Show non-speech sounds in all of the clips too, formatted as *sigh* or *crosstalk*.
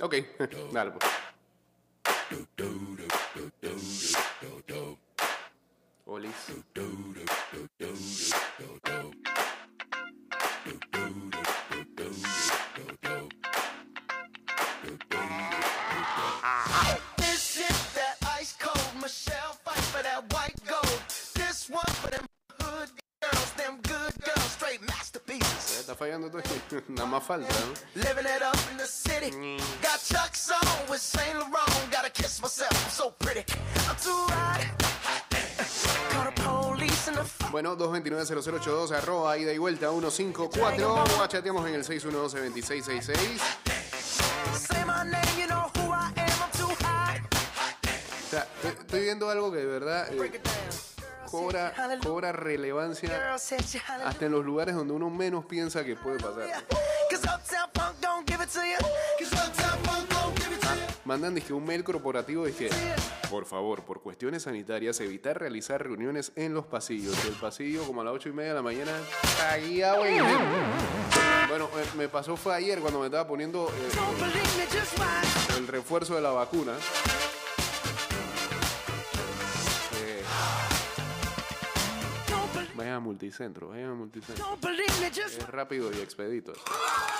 Ok, *laughs* dale pues. Fallando todo. *laughs* Nada más falta, ¿no? Living it up in the city. Got Chuck's on with Saint Laurent. Gotta kiss myself, I'm so pretty. I'm too hot. Bueno, 229-0082, arroba, ida y vuelta, 154. O chateamos en el 612-2666. say my name, you know who I am. I'm too hot. O sea, estoy, viendo algo que de verdad eh. Cobra, cobra relevancia hasta en los lugares donde uno menos piensa que puede pasar. You. Mandan dizque un mail corporativo dice por favor, por cuestiones sanitarias, evitar realizar reuniones en los pasillos. El pasillo, como a las 8 y media de la mañana, gente. Bueno, eh, me pasó fue ayer cuando me estaba poniendo eh, el refuerzo de la vacuna. A multicentro, vayan a multicentro. just Es rápido y expedito. Oh.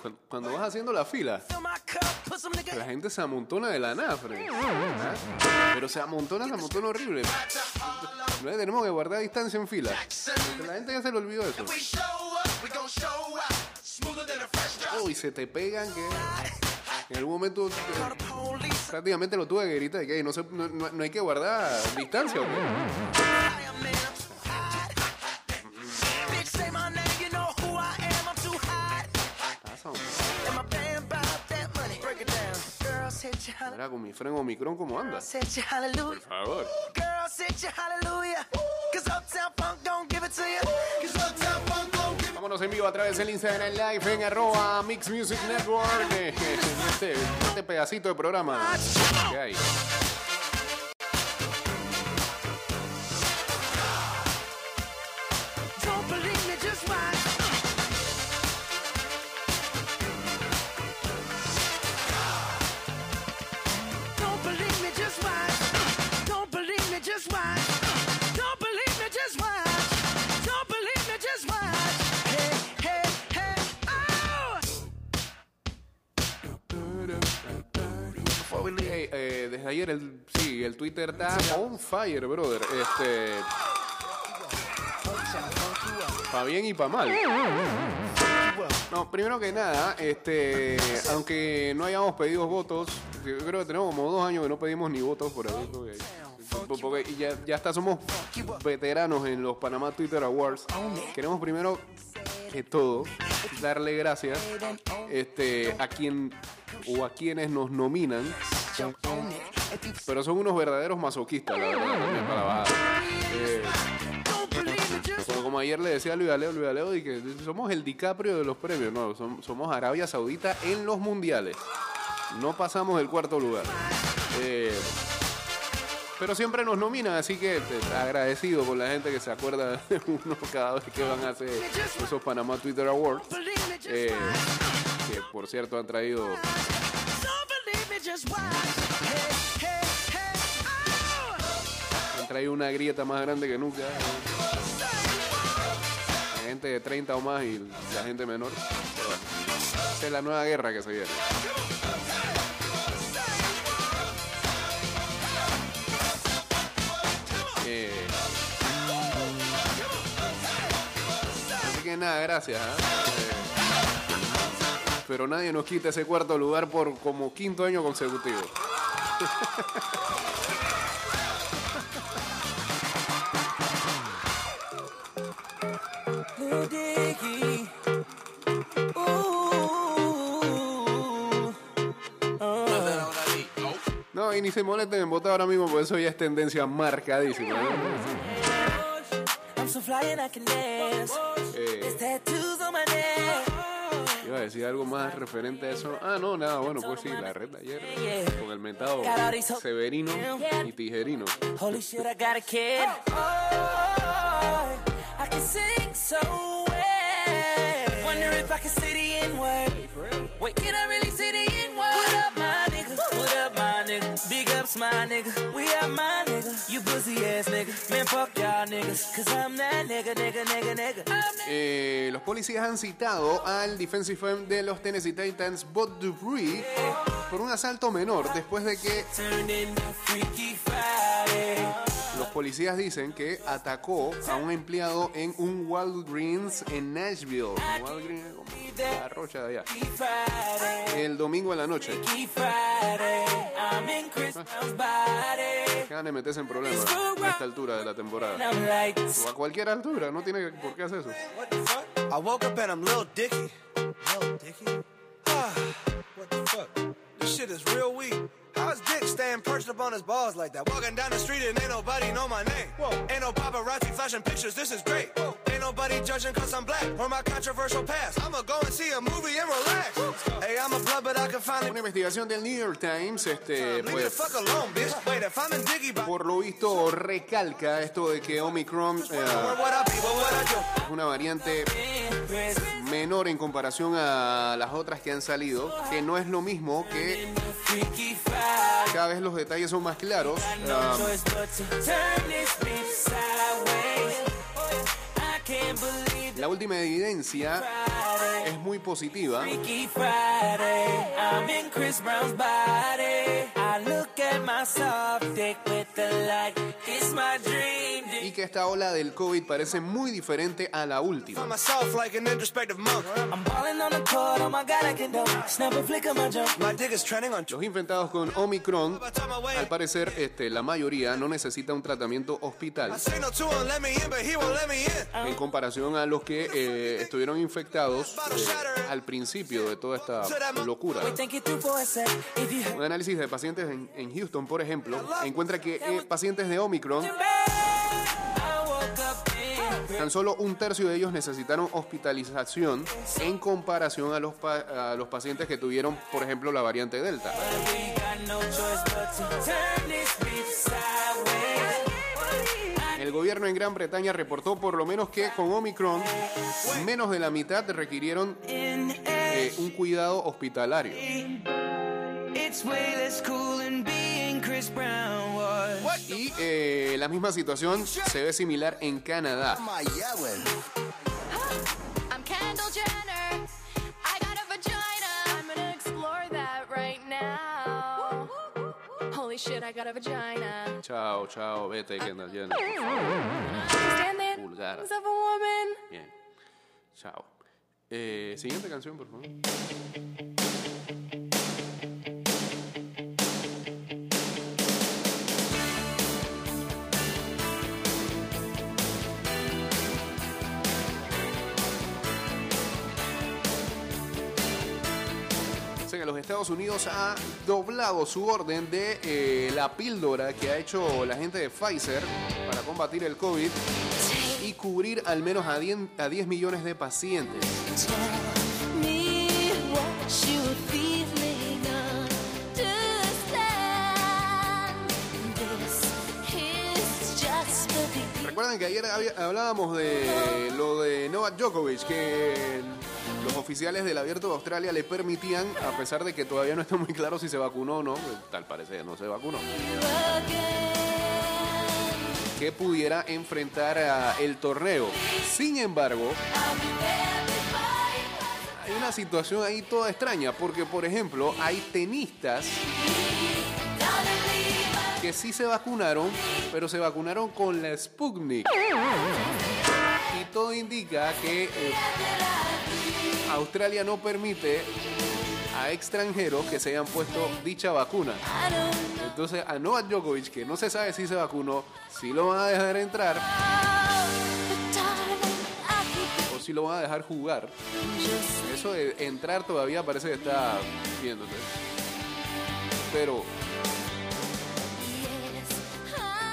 Cuando, cuando vas haciendo la fila, la gente se amontona de la nada. ¿Ah? Pero se amontona, se amontona horrible. No tenemos que guardar distancia en fila. La gente ya se le olvidó eso. We show up, we gon' show out. Smoother than a fresh drop. Oh, y se te pegan que en algún momento eh, prácticamente lo tuve que gritar y que "Ey, no, se- no, no- hay que guardar distancia. ¿o qué?". I am man, I'm too hot. Bitch, say my name, you know who I am. I'm too hot. Pasa, hombre. And my band bought that money. Break it down. Girl said you hallelujah. Mira con mi freno Omicron cómo anda. Por favor. En vivo a través del Instagram Live en arroba Mix Music Network. eh, *laughs* este, este pedacito de programa. Ayer el, sí, el Twitter está on fire, brother. Este, pa' bien y pa' mal. No, primero que nada, este, aunque no hayamos pedido votos, yo creo que tenemos como dos años que no pedimos ni votos por. Porque, porque ya, ya hasta somos veteranos en los Panamá Twitter Awards. Queremos primero que todo darle gracias este, a quien o a quienes nos nominan. Pero son unos verdaderos masoquistas, la verdad. Eh, como, ayer le decía a Luis Aleo, Luis Aleo, y que somos el DiCaprio de los premios. No, som- somos Arabia Saudita en los mundiales. No pasamos el cuarto lugar. Eh, pero siempre nos nominan, así que agradecido con la gente que se acuerda de uno cada vez que van a hacer esos Panamá Twitter Awards. eh, que por cierto han traído Oh! traído una grieta más grande que nunca. La gente de 30 o más y la gente menor. Esa es la nueva guerra que se viene. Eh, así que nada, gracias. ¿ah? Eh, pero nadie nos quita ese cuarto lugar por como quinto año consecutivo. No, y ni se molesten en votar ahora mismo, porque eso ya es tendencia marcadísima. ¿no? I'm so fly and I can dance. Eh, There's tattoos on my neck decir algo más referente a eso. Ah, no, nada, bueno, pues sí, la red ayer con el mentado Severino y Tijerino. Holy shit, I got a kid. Oh, oh, I can sing so well. Wonder if I can say the N-word. Wait, can I really? Nigga? Big ups, my nigga. We are my nigga. You pussy ass nigga. Man, fuck y'all niggas. Cause I'm that nigga, nigga, nigga, nigga. I'm that Eh, los policías han citado al defensive end de los Tennessee Titans, Bud Dupree, por un asalto menor después de que policías dicen que atacó a un empleado en un Walgreens en Nashville. Walgreens, la rocha de allá. El domingo en la noche. Freaky Friday. I'm in Chris Brown's body. Que van a meterse en problemas a esta altura de la temporada. O a cualquier altura, no tiene por qué hacer eso. I woke up and I'm Lil Dicky. Lil Dicky? Ah, what the fuck? This shit is real weak. How is Dick staying perched up on his balls like that? Walking down the street and ain't nobody know my name. Whoa. Ain't no paparazzi flashing pictures, this is great. Whoa. Ain't nobody judging cause I'm black or my controversial past. I'ma go and see a movie and relax. Hey, I'm a blood, but I can finally. Una investigación del New York Times, este, pues, por lo visto recalca esto de que Omicron eh, es una variante menor en comparación a las otras que han salido, que no es lo mismo que cada vez los detalles son más claros. La última evidencia es muy positiva. Friday. Y que esta ola del COVID parece muy diferente a la última. Los infectados con Omicron, al parecer, este, la mayoría no necesita un tratamiento hospital. En comparación a los que eh, estuvieron infectados eh, al principio de toda esta locura. Un análisis de pacientes en, en Houston, por ejemplo, encuentra que eh, pacientes de Omicron, tan solo un tercio de ellos necesitaron hospitalización en comparación a los, los pacientes que tuvieron, por ejemplo, la variante Delta. El gobierno en Gran Bretaña reportó por lo menos que con Omicron menos de la mitad requirieron eh, un cuidado hospitalario. Y eh, la misma situación se ve similar en Canadá. Chao, chao, vete, Kendall Jenner. Woman. Bien. Chao. Eh, siguiente canción, por favor. Estados Unidos ha doblado su orden de eh, la píldora que ha hecho la gente de Pfizer para combatir el COVID y cubrir al menos a 10, a 10 millones de pacientes. Recuerden que ayer hablábamos de lo de Novak Djokovic, que los oficiales del Abierto de Australia le permitían, a pesar de que todavía no está muy claro si se vacunó o no, pues, tal parece no se vacunó, que pudiera enfrentar a el torneo. Sin embargo, hay una situación ahí toda extraña, porque por ejemplo, hay tenistas que sí se vacunaron, pero se vacunaron con la Sputnik. Y todo indica que eh, Australia no permite a extranjeros que se hayan puesto dicha vacuna. Entonces a Novak Djokovic, que no se sabe si se vacunó, si lo van a dejar entrar o si lo van a dejar jugar. Eso de entrar todavía parece que está viéndose. Pero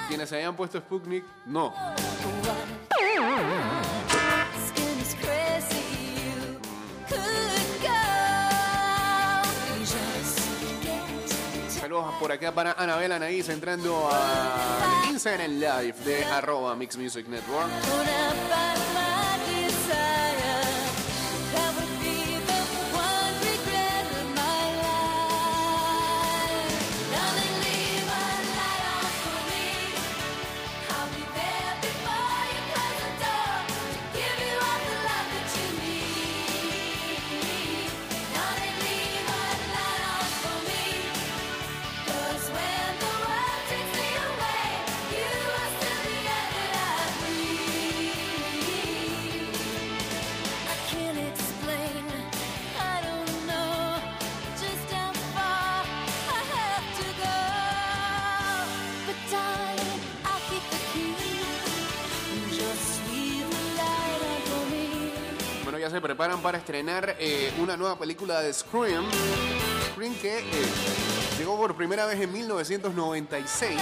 quienes se hayan puesto Sputnik, no. Por acá para Anabel Anaís entrando al Instagram Live de arroba Mix Music Network. Preparan para estrenar eh, una nueva película de Scream. Scream que eh, llegó por primera vez en 1996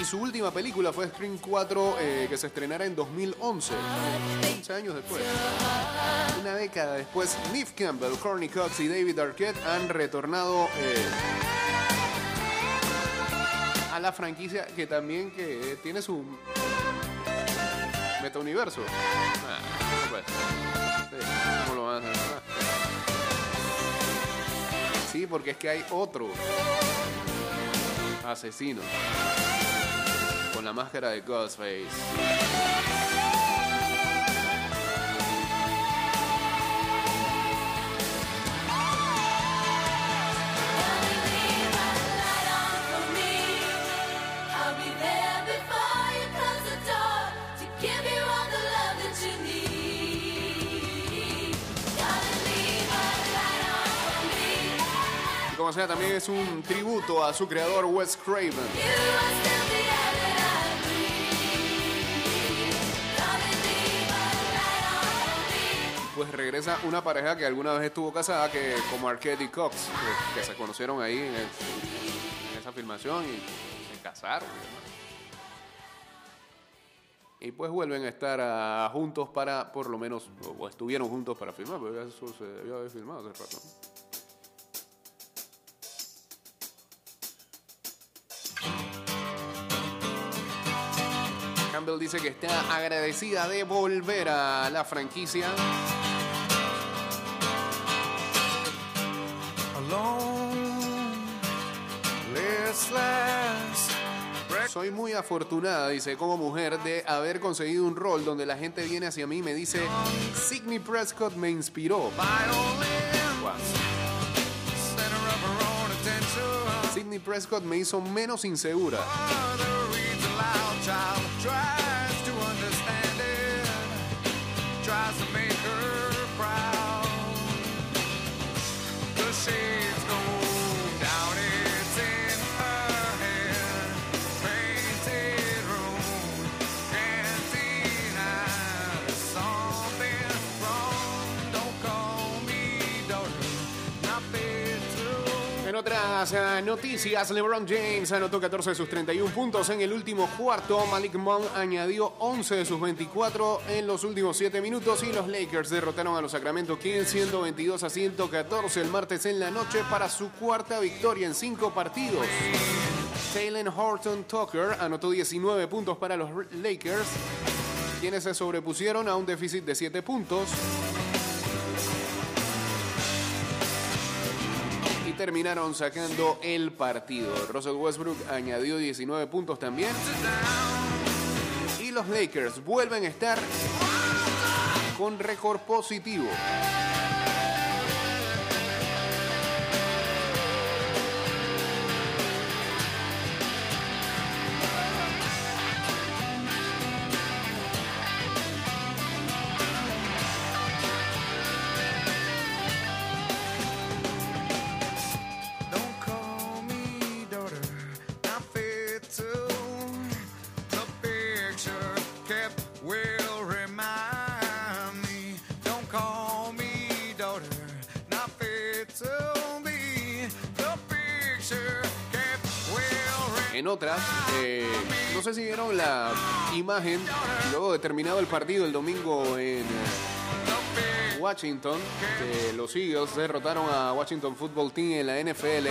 y su última película fue Scream 4 eh, que se estrenará en 2011, 15 años después. Una década después, Neve Campbell, Courtney Cox y David Arquette han retornado eh, a la franquicia que también que tiene su metauniverso. Ah. Sí, ¿Cómo lo van a hacer? Sí, porque es que hay otro asesino con la máscara de Ghostface. Como sea, también es un tributo a su creador Wes Craven. Pues regresa una pareja que alguna vez estuvo casada, que como Arquette y Cox, que, se conocieron ahí en, esa filmación y se casaron. y pues vuelven a estar ah, juntos para, por lo menos, o, estuvieron juntos para filmar, pero eso se debió haber filmado hace rato. Dice que está agradecida de volver a la franquicia. Soy muy afortunada, dice, como mujer, de haber conseguido un rol donde la gente viene hacia mí y me dice, Sidney Prescott me inspiró. Sidney Prescott me hizo menos insegura. Noticias, LeBron James anotó 14 de sus 31 puntos en el último cuarto. Malik Monk añadió 11 de sus 24 en los últimos 7 minutos y los Lakers derrotaron a los Sacramento Kings 122 a 114 el martes en la noche para su cuarta victoria en 5 partidos. Taylor Horton Tucker anotó 19 puntos para los Lakers, quienes se sobrepusieron a un déficit de 7 puntos. Terminaron sacando el partido. Russell Westbrook añadió 19 puntos también. Y los Lakers vuelven a estar con récord positivo. En otras, eh, no sé si vieron la imagen luego de terminado el partido el domingo en eh, Washington, que los Eagles derrotaron a Washington Football Team en la NFL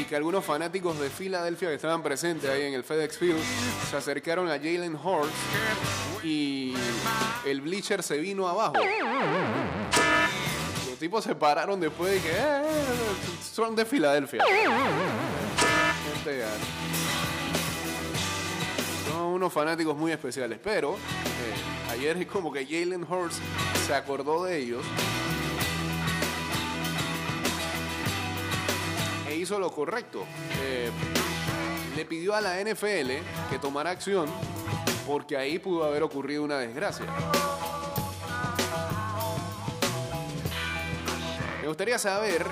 y que algunos fanáticos de Filadelfia que estaban presentes ahí en el FedEx Field se acercaron a Jalen Hurts y el bleacher se vino abajo. Los tipos se pararon después de que "Eh, son de Filadelfia. Unos fanáticos muy especiales, pero eh, ayer como que Jalen Hurts se acordó de ellos e hizo lo correcto. Eh, le pidió a la NFL que tomara acción porque ahí pudo haber ocurrido una desgracia. Me gustaría saber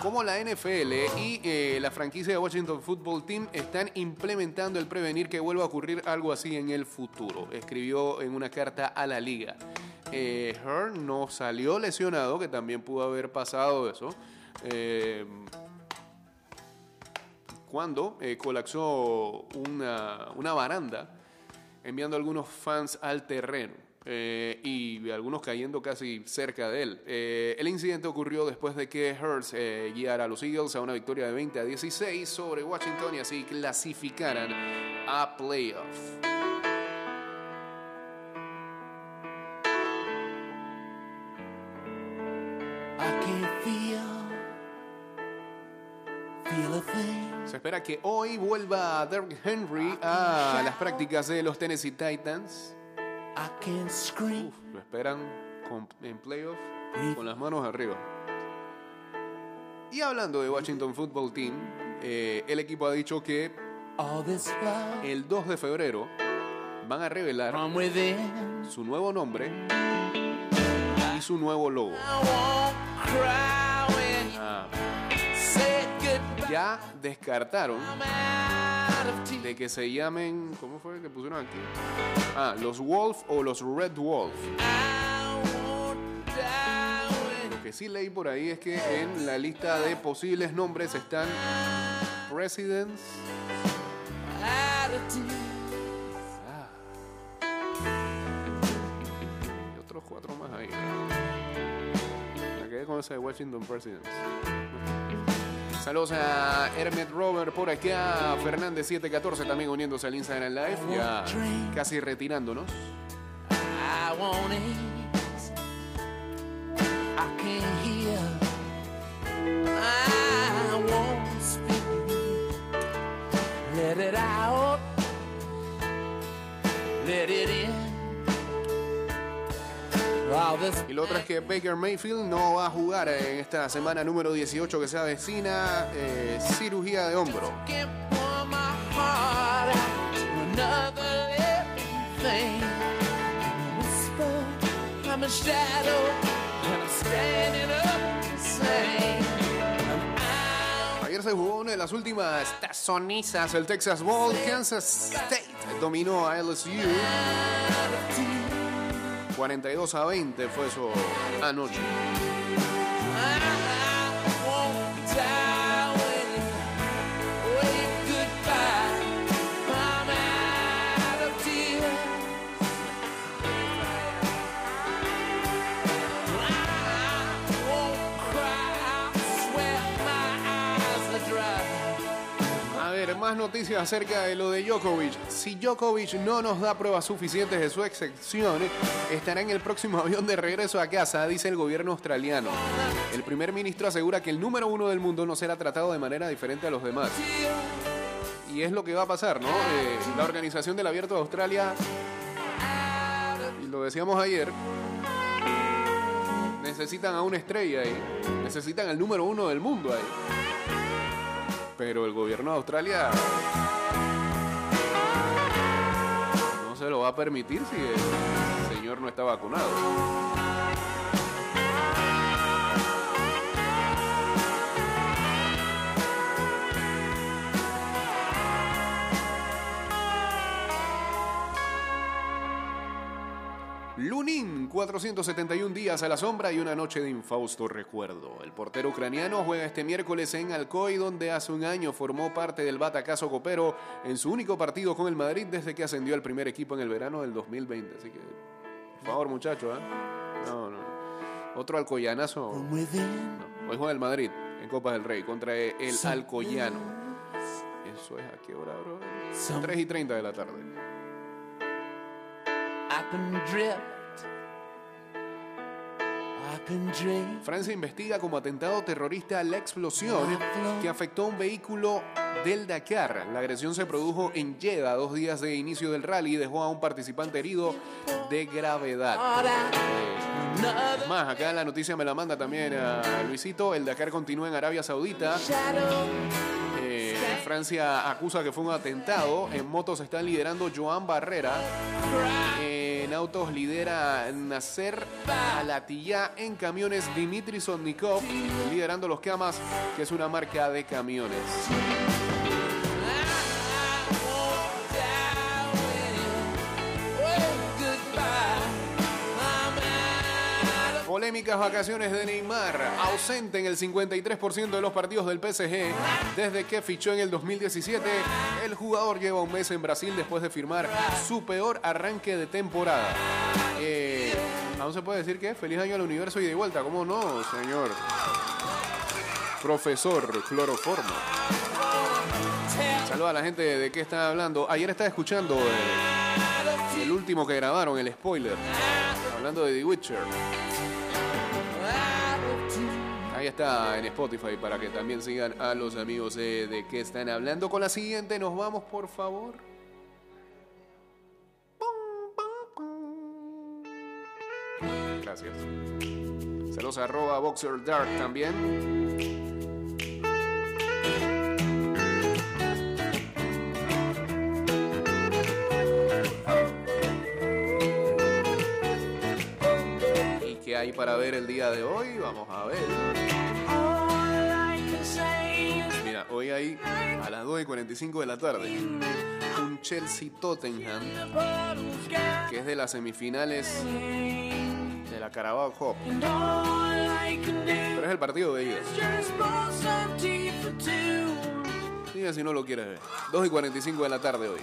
cómo la NFL y eh, la franquicia de Washington Football Team están implementando el prevenir que vuelva a ocurrir algo así en el futuro, escribió en una carta a la liga. eh, Hearn no salió lesionado, que también pudo haber pasado eso. eh, cuando eh, colapsó una, una baranda, enviando a algunos fans al terreno eh, y algunos cayendo casi cerca de él. Eh, el incidente ocurrió después de que Hurts eh, guiara a los Eagles a una victoria de 20 a 16 sobre Washington y así clasificaran a playoff. Se espera que hoy vuelva Derrick Henry a las prácticas de los Tennessee Titans. Scream. Lo esperan con- en playoff con las manos arriba. Y hablando de Washington Football Team, eh, el equipo ha dicho que el 2 de febrero van a revelar su nuevo nombre y su nuevo logo. Ya descartaron de que se llamen, ¿cómo fue que pusieron aquí? Ah, los Wolf o los Red Wolf. Lo que sí leí por ahí es que en la lista de posibles nombres están Presidents, tears. y otros cuatro más ahí. Me quedé con ese de Washington Presidents. Saludos a Hermet Robert por acá, Fernández 714 también uniéndose al Instagram Live, ya casi retirándonos. I ease. I can't hear. I won't speak. Let it out. Let it in. Y lo otro es que Baker Mayfield no va a jugar en esta semana número 18 que se avecina, eh, cirugía de hombro. Ayer se jugó una de las últimas tazonizas, el Texas Bowl. Kansas State dominó a LSU. 42 a 20 fue eso anoche. Más noticias acerca de lo de Djokovic. Si Djokovic no nos da pruebas suficientes de su excepción, estará en el próximo *laughs* avión de regreso a casa, dice el gobierno australiano. El primer ministro asegura que el número uno del mundo no será tratado de manera diferente a los demás. Y es lo que va a pasar, ¿no? Eh, la organización del Abierto de Australia, y lo decíamos ayer, necesitan a una estrella ahí, necesitan al número uno del mundo ahí. Pero el gobierno de Australia no se lo va a permitir si el señor no está vacunado. 471 días a la sombra y una noche de infausto recuerdo. El portero ucraniano juega este miércoles en Alcoy, donde hace un año formó parte del batacazo copero en su único partido con el Madrid desde que ascendió al primer equipo en el verano del 2020. Así que, por favor, muchachos, ¿eh? No, no. Otro alcoyanazo. No, hoy juega el Madrid en Copa del Rey contra el Alcoyano. Eso es a qué hora, bro? 3 y 30 de la tarde. I can drift. Francia investiga como atentado terrorista la explosión que afectó a un vehículo del Dakar. La agresión se produjo en Jeddah dos días de inicio del rally y dejó a un participante herido de gravedad. Eh, más, acá la noticia me la manda también a Luisito. El Dakar continúa en Arabia Saudita. Eh, Francia acusa que fue un atentado. En motos están liderando Joan Barrera. En autos lidera Nasser Alatilla. En camiones Dimitri Sonnikov liderando los Camas, que es una marca de camiones. Polémicas vacaciones de Neymar, ausente en el 53% de los partidos del PSG desde que fichó en el 2017. El jugador lleva un mes en Brasil después de firmar su peor arranque de temporada. Eh, se puede decir que feliz año al universo y de vuelta, ¿cómo no, señor? Profesor Cloroformo. Saludos a la gente de qué están hablando. Ayer estaba escuchando eh, el último que grabaron, el spoiler. Hablando de The Witcher. Está en Spotify para que también sigan a los amigos de, de qué están hablando. Con la siguiente nos vamos, por favor. Gracias. Saludos a arroba Boxer Dark también. ¿Y qué hay para ver el día de hoy? Vamos a ver. 7.45 de la tarde. Un Chelsea-Tottenham, que es de las semifinales de la Carabao Cup. Pero es el partido de ellos. Dime si no lo quieres ver. 2 y 45 de la tarde hoy.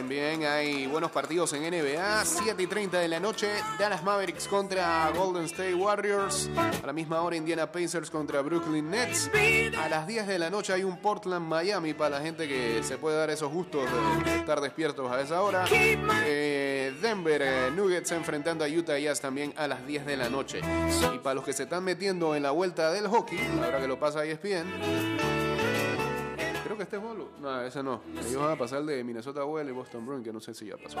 También hay buenos partidos en NBA. 7 y 30 de la noche. Dallas Mavericks contra Golden State Warriors. A la misma hora Indiana Pacers contra Brooklyn Nets. A las 10 de la noche hay un Portland Miami para la gente que se puede dar esos gustos de estar despiertos a esa hora. Eh, Denver eh, Nuggets enfrentando a Utah Jazz también a las 10 de la noche. Y para los que se están metiendo en la vuelta del hockey, ahora que lo pasa E ESPN. Creo que este es Bolo. No, ese no. Ellos van a pasar de Minnesota Wild y Boston Bruins, que no sé si ya pasó.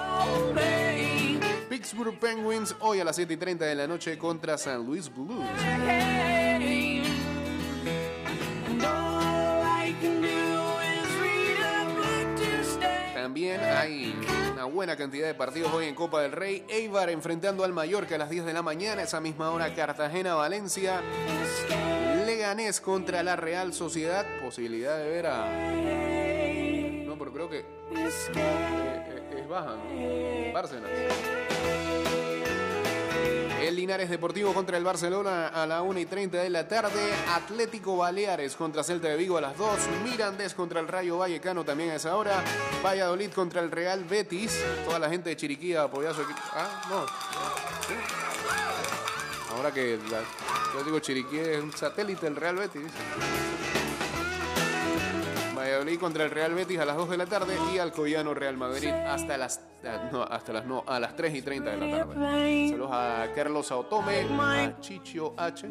Pittsburgh Penguins hoy a las 7 y 30 de la noche contra San Luis Blues. También hay una buena cantidad de partidos hoy en Copa del Rey. Eibar enfrentando al Mallorca a las 10 de la mañana. Esa misma hora Cartagena-Valencia. Leganés contra la Real Sociedad. Posibilidad de ver a... No, pero creo que eh, es baja, ¿no? Bárcenas. El Linares Deportivo contra el Barcelona a la 1 y 30 de la tarde. Atlético Baleares contra Celta de Vigo a las 2. Mirandés contra el Rayo Vallecano también a esa hora. Valladolid contra el Real Betis. Toda la gente de Chiriquí a apoyar a su equipo. Ah, no. Ahora que yo digo Chiriquí es un satélite del Real Betis. Valladolid contra el Real Betis a las 2 de la tarde y Alcoyano Real Madrid hasta las ah, no, hasta las no, a las 3 y 30 de la tarde. Saludos a Carlos Autome, a Chicho H.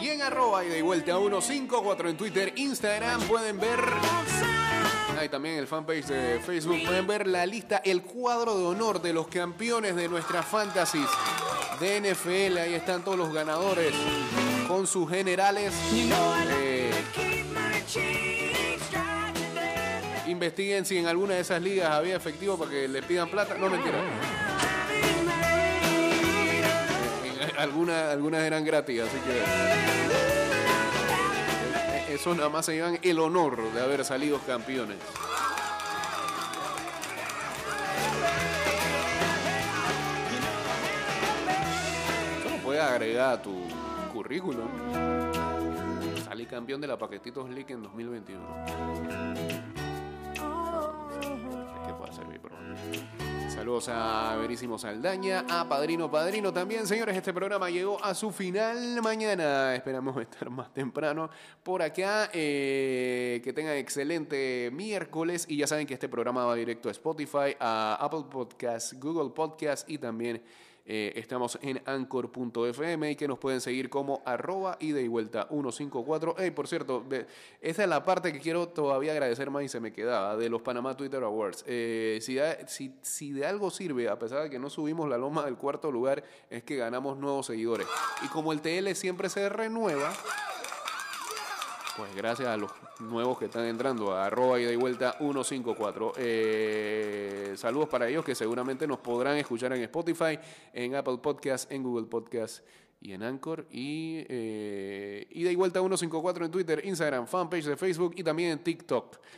Y en arroba y de vuelta a 154 en Twitter, Instagram pueden ver. Hay también el fanpage de Facebook. Pueden ver la lista, el cuadro de honor de los campeones de nuestras fantasies de NFL. Ahí están todos los ganadores con sus generales. Eh, investiguen si en alguna de esas ligas había efectivo para que le pidan plata. No, mentira. En alguna- algunas eran gratis, así que. Eso nada más se llevan el honor de haber salido campeones. Eso lo puedes agregar a tu currículum. Salí campeón de la Paquetitos League en 2021. Saludos a Verísimo Saldaña, a Padrino Padrino también. Señores, este programa llegó a su final mañana. Esperamos *laughs* estar más temprano por acá. Eh, que tengan excelente miércoles. Y ya saben que este programa va directo a Spotify, a Apple Podcasts, Google Podcasts y también eh, estamos en anchor.fm y que nos pueden seguir como arroba ida y vuelta 154. Hey, por cierto, de- esa es la parte que quiero todavía agradecer más y se me quedaba de los Panamá Twitter Awards. Eh, si, de algo sirve, a pesar de que no subimos la loma del cuarto lugar, es que ganamos nuevos seguidores. Y como el TL siempre se renueva, pues gracias a los nuevos que están entrando a arroba y vuelta 154. Eh, saludos para ellos que seguramente nos podrán escuchar en Spotify, en Apple Podcast, en Google Podcast y en Anchor y eh, y vuelta 154 en Twitter, Instagram, fanpage de Facebook y también en TikTok.